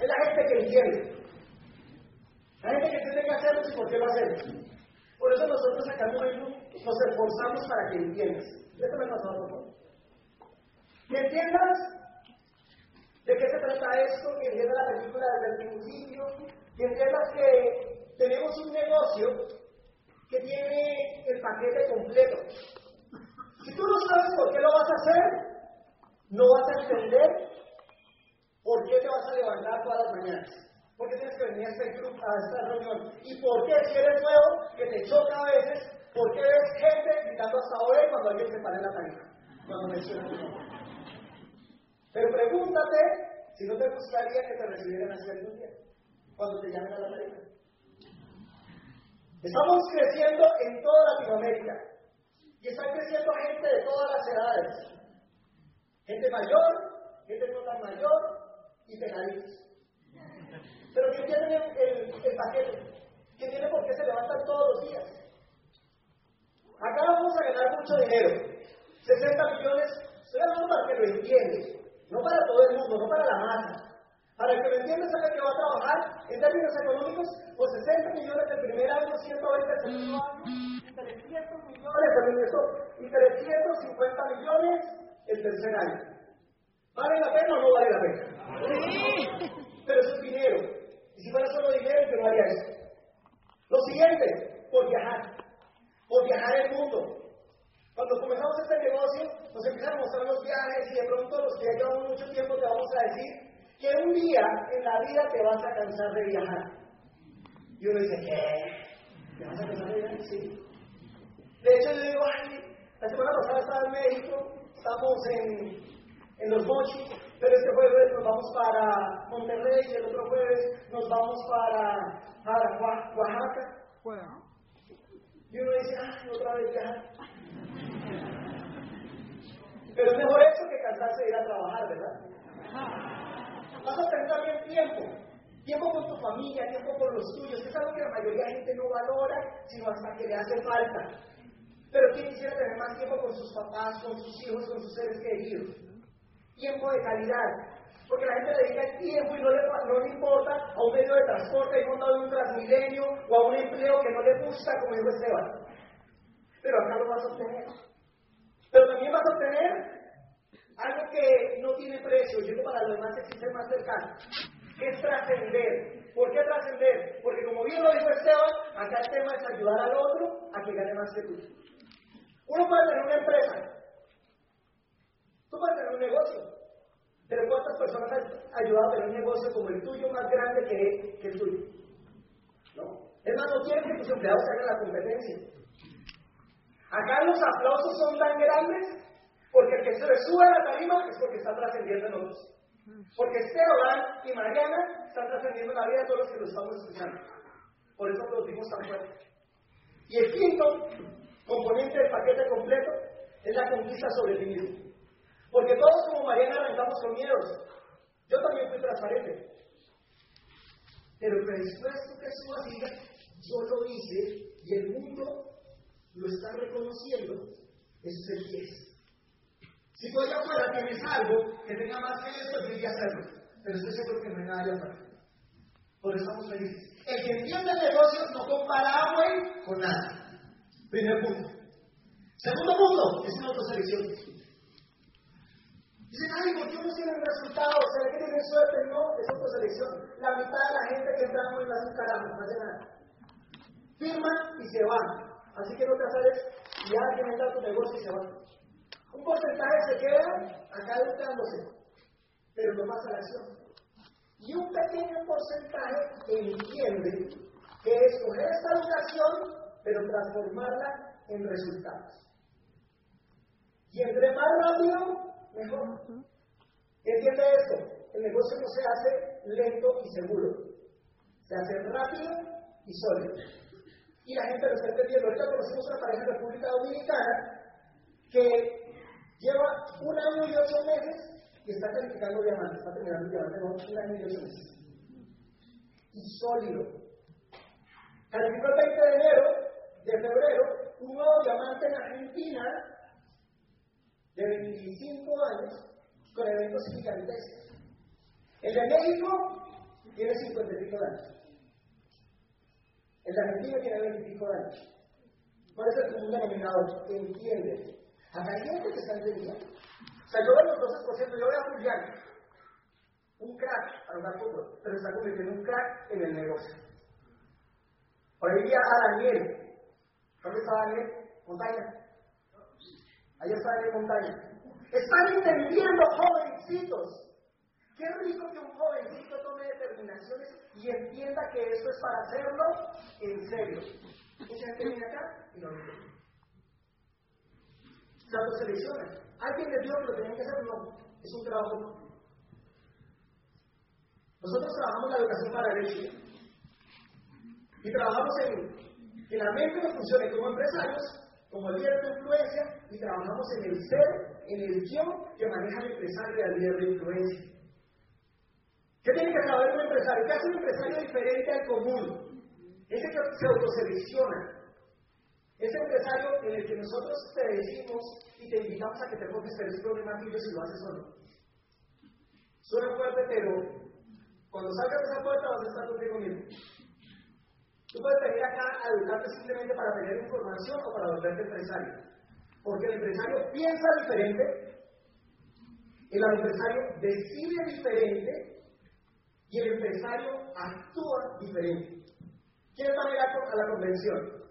Es la gente que entiende. La gente que tiene que hacerlo y por qué lo hacemos. Por eso nosotros acá en nos esforzamos para que entiendas. Esto me pasó a favor. Que entiendas de qué se trata esto, que entiendas la película desde el principio, que entiendas que tenemos un negocio que tiene el paquete completo. Si tú no sabes por qué lo vas a hacer, no vas a entender por qué te vas a levantar todas las mañanas. ¿Por qué tienes que venir a, este club, a esta reunión? ¿Y por qué si eres nuevo, que te choca a veces, por qué ves gente gritando hasta ahora cuando alguien se para en la tarifa? Cuando menciona tu nombre. Pero pregúntate si no te gustaría que te recibieran así algún día, cuando te llamen a la tarifa. Estamos creciendo en toda Latinoamérica y está creciendo gente de todas las edades. Gente mayor, gente no tan mayor y pegaditos. Pero que tienen el, paquete, que tiene por qué se levantan todos los días. Acá vamos a ganar mucho dinero. 60 millones, estoy hablando para que lo entiendes, no para todo el mundo, no para la masa. Para el que lo entiende sabe que va a trabajar en términos económicos por 60 millones el primer año, 120 el segundo año, y 300 millones y 350 millones el tercer año. ¿Vale la pena o no vale la pena? Pero eso es dinero. Y si fuera solo dinero, yo no haría eso. Lo siguiente, por viajar. Por viajar el mundo. Cuando comenzamos este negocio, nos empiezan a mostrar los viajes y de pronto los que llevamos mucho tiempo te vamos a decir que un día en la vida te vas a cansar de viajar. Y uno dice, ¿qué? ¿Te vas a cansar de viajar? Sí. De hecho, yo digo, ay, la semana pasada estaba en México estamos en, en los mochis, pero este jueves nos vamos para Monterrey y el otro jueves nos vamos para, para Oaxaca. Y uno dice, ay, otra vez viajar. Pero es mejor eso que cansarse de ir a trabajar, ¿verdad? Vas a tener también tiempo. Tiempo con tu familia, tiempo con los tuyos, es algo que la mayoría de gente no valora, sino hasta que le hace falta. Pero ¿quién quisiera tener más tiempo con sus papás, con sus hijos, con sus seres queridos? Tiempo de calidad. Porque la gente le dedica tiempo y no le, no le importa a un medio de transporte en un transmilenio o a un empleo que no le gusta, como dijo Esteban. Pero acá lo vas a obtener. Pero también vas a obtener algo que no tiene precio, y para los demás existe más cercano, que es trascender. ¿Por qué trascender? Porque como bien lo dijo Esteban, acá el tema es ayudar al otro a que gane más que tú. Uno puede tener una empresa, tú puedes tener un negocio, pero ¿cuántas personas han ayudado a tener un negocio como el tuyo más grande que, el tuyo? ¿No? Es más, no quieren que tus empleados hagan la competencia. Acá los aplausos son tan grandes porque el que se le sube a la tarima es porque está trascendiendo en otros. Porque Esteban y Mariana están trascendiendo la vida de todos los que lo estamos escuchando. Por eso producimos tan fuerte. Y el quinto componente del paquete completo es la conquista sobre ti mismo. Porque todos como Mariana arrancamos con miedos. Yo también fui transparente. Pero después que su diga, yo lo hice y el mundo lo está reconociendo, eso es el 10. Si tú allá afuera tienes algo que tenga más que eso, yo iría a hacerlo. Pero estoy seguro que no hay nada allá afuera. Por eso estamos felices. El que entiende el negocio no compara agua con nada. Primer punto. Segundo punto, es una autoselección. Dicen, ay, ¿por qué no tienen resultados? ¿Será que tienen suerte? No, es autoselección. La mitad de la gente que entramos en la un no hace nada. Firman y se van. Así que no te haces y alguien entra a tu negocio y se va. Un porcentaje se queda acá educándose, pero no pasa la acción. Y un pequeño porcentaje entiende que escoger esta educación pero transformarla en resultados. Y entre más rápido, mejor. ¿Entiende esto? El negocio no se hace lento y seguro. Se hace rápido y sólido. Y la gente lo está entendiendo. Ahorita conocemos una pareja en República Dominicana que lleva un año y ocho meses y está calificando diamantes. Está terminando diamantes, un año y ocho meses. Y sólido. Calificó el 20 de enero de febrero, un nuevo diamante en Argentina de 25 años con eventos gigantescos. El de México tiene 50 y pico de años. El argentino tiene 20 y pico de años. ¿Cuál es el común denominador? Entiende. Acá gente que está entendiendo. O sea, yo veo los 12%, yo veo un crack para jugar fútbol, pero está convirtiendo un crack en el negocio. Por ahí a Daniel. ¿Dónde está Daniel? Montaña. Allá está Daniel Montaña. Están entendiendo, jovencitos. Qué rico que un jovencito tome determinaciones y entienda que eso es para hacerlo en serio. Mucha gente viene acá y no lo entiende. Se autoselecciona. Alguien le dio que lo tenían que hacer, no. Es un trabajo. Nosotros trabajamos la educación para el. Y trabajamos en que la mente nos funcione como empresarios, como líder de influencia, y trabajamos en el ser en el yo que maneja el empresario y al líder de influencia. ¿Qué tiene que saber un empresario? ¿Qué hace un empresario diferente al común? Ese que se autoselecciona. Ese empresario en el que nosotros te decimos y te invitamos a que te pongas tres problemas y si lo haces o no. Suena fuerte, pero cuando salgas de esa puerta vas a estar contigo mismo. Tú puedes venir acá a educarte simplemente para tener información o para volverte empresario. Porque el empresario piensa diferente, el empresario decide diferente y el empresario actúa diferente. ¿Quién va a ir a la convención?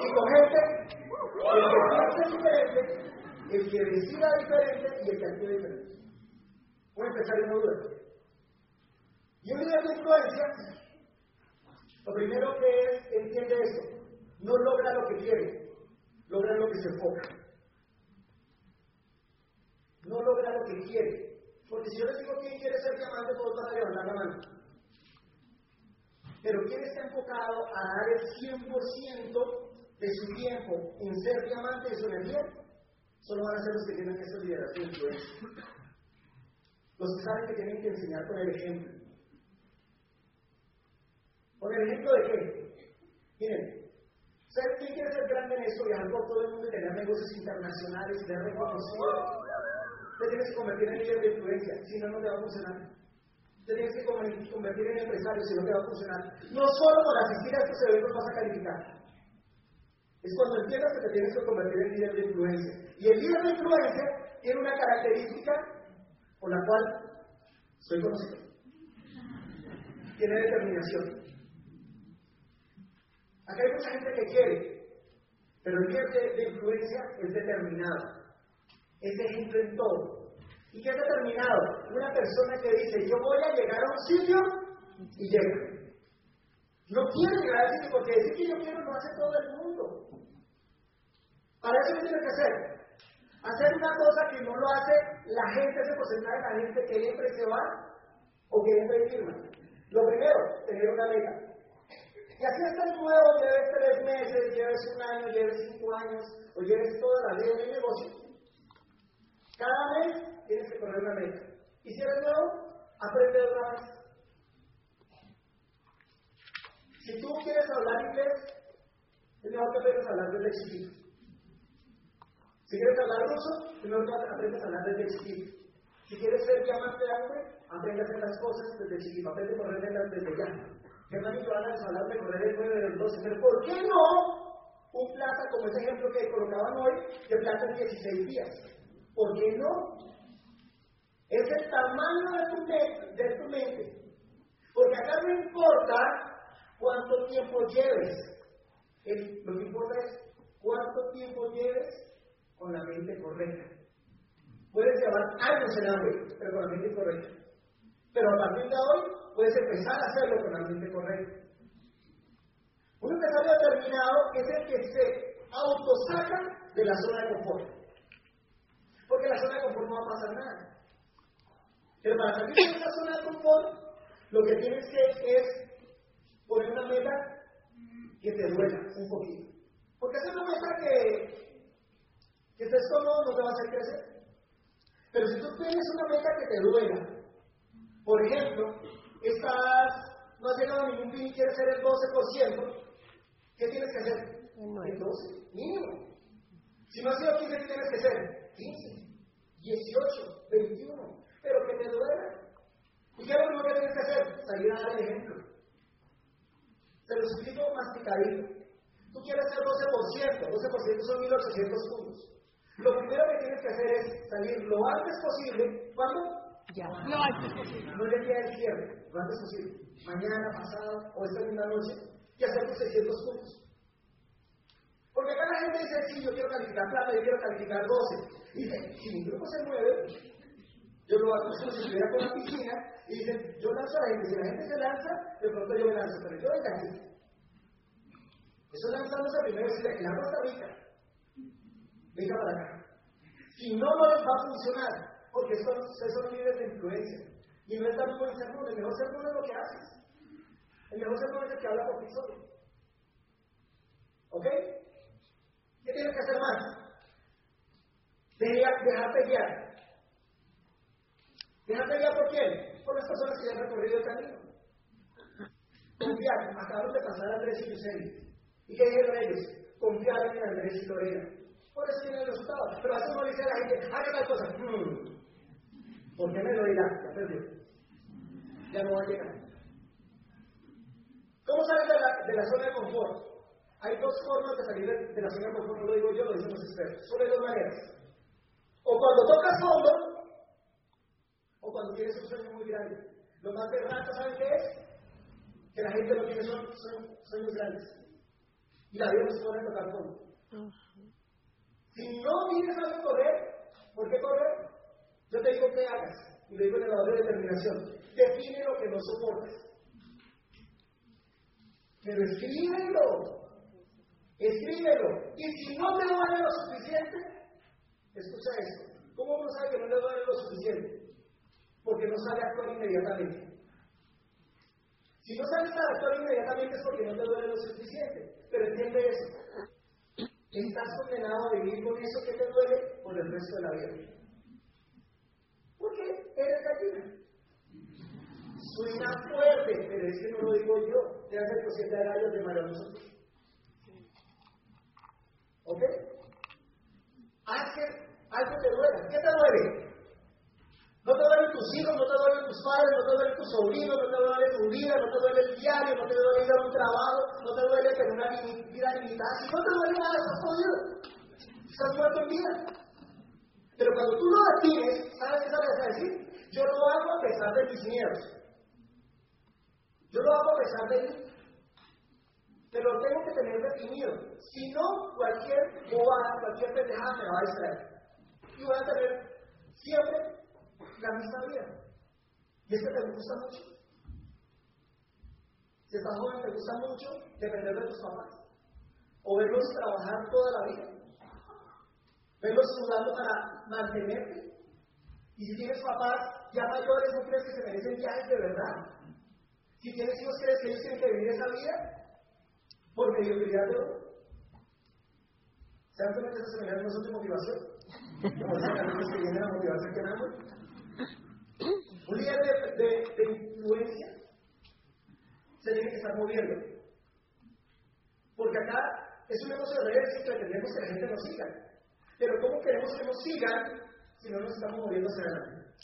Y con gente, el que piensa diferente, el que decida diferente y el que actúa diferente. Un empresario no duda. Y un líder de influencia, lo primero que es, entiende eso, no logra lo que quiere, logra lo que se enfoca. No logra lo que quiere. Porque si yo les digo quién quiere ser diamante, todos van a levantar la mano. Pero quién está enfocado a dar el 100% de su tiempo en ser diamante de su energía, solo van a ser los que tienen ser liderazgo de influencia. Los que saben que tienen que enseñar con el ejemplo. ¿Con el ejemplo de qué? Miren, ¿Quién quiere ser grande en esto, viajar por todo el mundo y tener negocios internacionales, ser reconocido? Te tienes que convertir en líder de influencia, si no, no te va a funcionar. Te tienes que convertir en empresario, si no te va a funcionar. No solo por asistir a estos eventos vas a calificar. Es cuando entiendas que te tienes que convertir en líder de influencia. Y el líder de influencia tiene una característica por la cual soy conocido. Tiene determinación. Acá hay mucha gente que quiere, pero el líder de, influencia es determinado. Es ejemplo en todo. ¿Y qué es determinado? Una persona que dice, yo voy a llegar a un sitio y llega. No quiere llegar a sitio porque decir que yo quiero no hace todo el mundo. Para eso ¿qué tiene que hacer? Hacer una cosa que no lo hace la gente, ese porcentaje de la gente que entra y se va o que entra y firma. Lo primero, tener una meta. Y así el nuevo, lleves tres meses, lleves un año, lleves cinco años, o lleves toda la vida en el negocio. Cada mes tienes que poner una meta. Y si eres nuevo, aprende de una vez. Si tú quieres hablar inglés, es mejor que aprendas a hablar desde chiquito. Si quieres hablar ruso, es mejor que aprendas a hablar desde chiquito. Si quieres ser diamante de hambre, aprende a hacer las cosas desde chiquito. Aprende a correr desde ya. Germán van a hablar de correr el 9 del 12, pero ¿por qué no un plaza como ese ejemplo que colocaban hoy, de plaza en 16 días? ¿Por qué no? Es el tamaño de tu, mente, de tu mente. Porque acá no importa cuánto tiempo lleves. lo que importa es cuánto tiempo lleves con la mente correcta. Puedes llevar años en hambre, pero con la mente correcta. Pero a partir de hoy puedes empezar a hacerlo con la mente correcta. Un empresario determinado es el que se autosaca de la zona de confort. Porque la zona de confort no va a pasar nada. Pero para salir de esa zona de confort, lo que tienes que es poner una meta que te duela un poquito. Porque es una meta que, que estés cómodo no te va a hacer crecer. Pero si tú tienes una meta que te duela, por ejemplo, estás, no has llegado a ningún fin y quieres ser el 12%, ¿qué tienes que hacer? El 12, mínimo. Si no has sido 15, ¿qué tienes que ser? 15, 18, 21, pero que te duela. ¿Y qué es lo primero que tienes que hacer? salir a dar el ejemplo. Se lo explico masticadito. Tú quieres ser 12%, 12% son 1.800 puntos. Lo primero que tienes que hacer es salir lo antes posible. ¿Cuándo? Ya. Posible. No el día del cierre, lo antes posible. Mañana, pasado o esta misma noche, y hacer tus 600 puntos. Porque acá la gente dice, sí, yo quiero calificar plata, yo quiero calificar 12. Y dice, si mi grupo se mueve, yo lo hago como si estuviera con la piscina, y dicen, yo lanzo a la gente, si la gente se lanza, de pronto yo me lanzo, pero yo venga aquí. Eso lanzándose primero es decir, la Costa Rica, venga para acá. Si no, no les va a funcionar, porque son, son líderes de influencia. Y no es tan buen sermón, el mejor sermón es lo que haces. El mejor sermón es el que habla por ti solo. ¿Ok? ¿Qué tienes que hacer más? Dejarte guiar. Dejarte guiar por quién? Por las personas que ya han recorrido el camino. Confiar. Acabaron de pasar Andrés y. ¿Y qué dijeron ellos? Confiar en Andrés y Lorena. Por eso tiene el resultado. Pero a veces uno dice a la gente, haga tal cosa. Hmm. ¿Por qué me lo dirá? Ya perdió. Ya no va a llegar. ¿Cómo sales de la, de la zona de confort? Hay dos formas de salir de, de la zona de confort, no lo digo yo, lo dicen los expertos. Solo hay dos maneras. O cuando tocas fondo, o cuando tienes un sueño muy grande. Lo más berraco, ¿saben qué es? Que la gente no tiene sueños, grandes. Y la vida no se puede tocar fondo. Si no tienes algo correr, ¿por qué correr? Yo te digo que hagas, y le digo en el lado de determinación. Define lo que no soportas. Pero escríbelo. Escríbelo. Y si no te vale lo suficiente, Escucha esto. ¿Cómo uno sabe que no le duele lo suficiente? Porque no sabe actuar inmediatamente. Si no sabes actuar inmediatamente es porque no te duele lo suficiente. Pero entiende eso. Estás condenado a vivir con eso que te duele por el resto de la vida. ¿Por qué? Eres gallina. Suena fuerte, pero es que no lo digo yo. Te hace el siete gallos de maravilloso. ¿Ok? Haz que algo te duele. ¿Qué te duele? No te duelen tus hijos, no te duelen tus padres, no te duelen tus sobrinos, no te duele tu vida, no te duele el diario, no te duele ir a un trabajo, no te duele tener una vida limitada. Si no te duele nada, estás jodido. Estás muerto en vida. Pero cuando tú lo defines, ¿sabes qué sabes decir? Yo lo hago a pesar de mis miedos. Yo lo hago a pesar de mí. Pero lo tengo que tener definido. Si no, cualquier bobada, cualquier pendejada me va a distraer y voy a tener siempre la misma vida. Y es que te gusta mucho. Si estás joven, te gusta mucho depender de tus papás. O verlos trabajar toda la vida. Verlos sudando para mantenerte. Y si tienes papás ya mayores, ¿no crees que se merecen viajes de verdad? Si tienes hijos, ¿crees que ellos tienen que vivir esa vida? Por mediocridad de oro. ¿Saben que esas seminario no son de motivación? que viene a motivarse que nada. Un líder de, de, influencia se tiene que estar moviendo. Porque acá es un negocio de redes y pretendemos que la gente nos siga. Pero ¿cómo queremos que nos sigan si no nos estamos moviendo hacia adelante?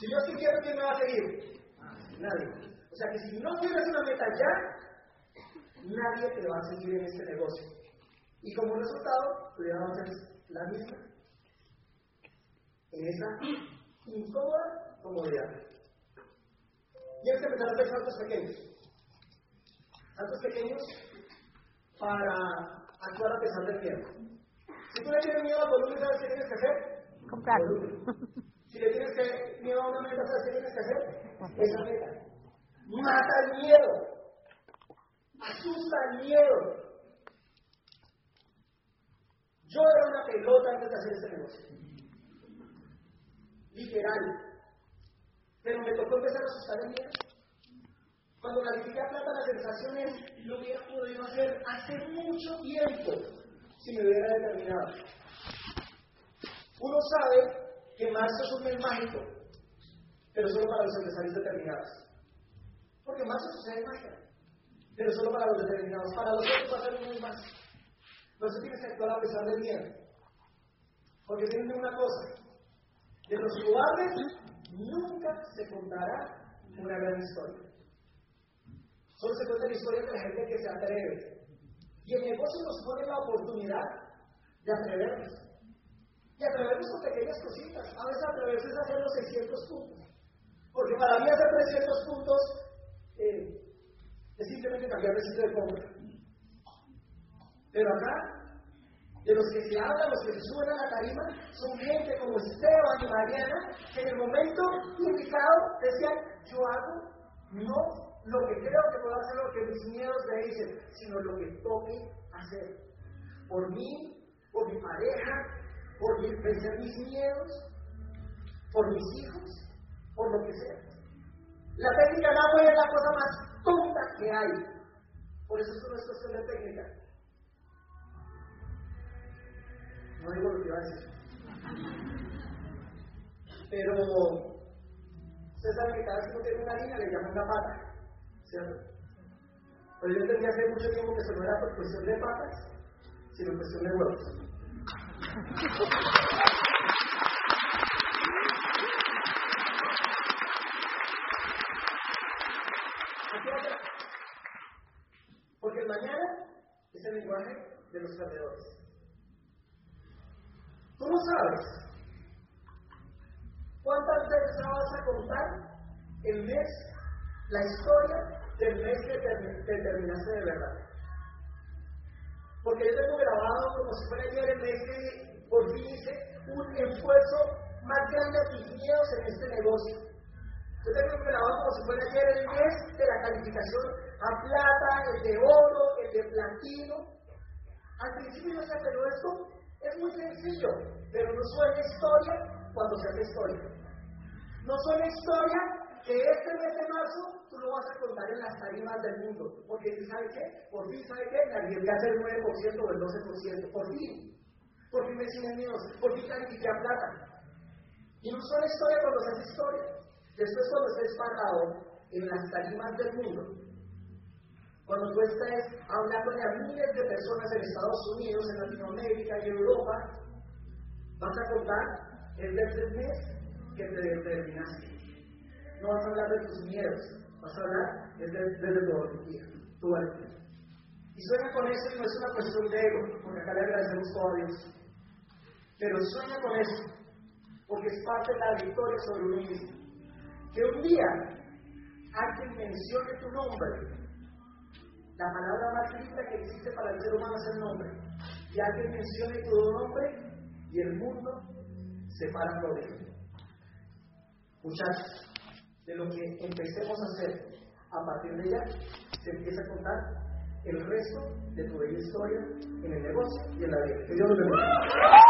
Si yo sí quiero, ¿quién me va a seguir? Nadie. O sea que si no tienes una meta ya, nadie te va a seguir en este negocio. Y como resultado, ya vas a la misma en esa incómoda comodidad. Y hay que empezar a hacer saltos pequeños. Saltos pequeños para actuar a pesar del miedo. Si tú le tienes miedo a volumen, ¿sabes qué tienes que hacer? Comprar. Si le tienes que, miedo a una meta, ¿sabes qué tienes que hacer? Esa meta. Mata el miedo. Asusta el miedo. Yo era una pelota antes de hacer ese negocio. Literal. Pero me tocó empezar a asustar el miedo. Cuando califiqué a plata, la sensación es lo hubiera podido hacer hace mucho tiempo si me hubiera determinado. Uno sabe que marzo es un mes mágico, pero solo para los empresarios determinados. Porque marzo sucede magia, pero solo para los determinados. Para los otros va a ser mes más. No se tienes que actuar a pesar del miedo. Porque tienen una cosa, de los cobardes nunca se contará una gran historia. Solo se cuenta la historia de la gente que se atreve. Y el negocio nos pone la oportunidad de atrevernos. Y atrevernos con pequeñas cositas. A veces atreverse es hacer los 600 puntos. Porque para mí hacer 300 puntos eh, es simplemente cambiar de sitio de compra. Pero acá de los que se hablan, los que se suben a la tarima, son gente como Esteban y Mariana, que en el momento indicado decían, yo hago no lo que creo que puedo hacer, lo que mis miedos me dicen, sino lo que toque hacer. Por mí, por mi pareja, por vencer mis miedos, por mis hijos, por lo que sea. La técnica de es la cosa más tonta que hay. Por eso esto no es cuestión de técnica. No digo lo que iba a decir. Pero usted sabe que cada vez que uno tiene una línea le llaman una pata, ¿cierto? Pero yo entendí hace mucho tiempo que eso no era por cuestión de patas, sino cuestión de huevos. Porque el mañana es el lenguaje de los perdedores. No sabes cuántas veces vas a contar el mes, la historia del mes que te, terminaste de verdad. Porque yo tengo grabado como si fuera ayer el mes que por fin hice un esfuerzo más grande a tus miedos en este negocio. Yo tengo grabado como si fuera ayer el mes de la calificación a plata, el de oro, el de platino. Al principio yo se pero esto es muy sencillo, pero no suena historia cuando se hace historia. No suena historia que este mes de marzo tú lo vas a contar en las tarimas del mundo. Porque ¿sabe qué? Por fin, ¿sabe qué? Me arriesgué a hacer el 9% o el 12%. Por fin. Por fin me siguen míos. Por fin califiqué a plata. Y no suena historia cuando se hace historia. Después cuando estés pagado en las tarimas del mundo, cuando tú estés hablando a miles de personas en Estados Unidos, en Latinoamérica y Europa, vas a contar el tercer mes que te determinaste. No vas a hablar de tus miedos, vas a hablar desde, desde tu valentía, tu valentía. Y sueña con eso y no es una cuestión de ego, porque acá le agradecemos todo a Dios. Pero sueña con eso, porque es parte de la victoria sobre uno mismo. Que un día alguien mencione tu nombre la palabra más linda que existe para el ser humano es el nombre. Y alguien mencione tu nombre y el mundo se para por él. Muchachos, de lo que empecemos a hacer a partir de ya, se empieza a contar el resto de tu bella historia en el negocio y en la vida. Que Dios bendiga.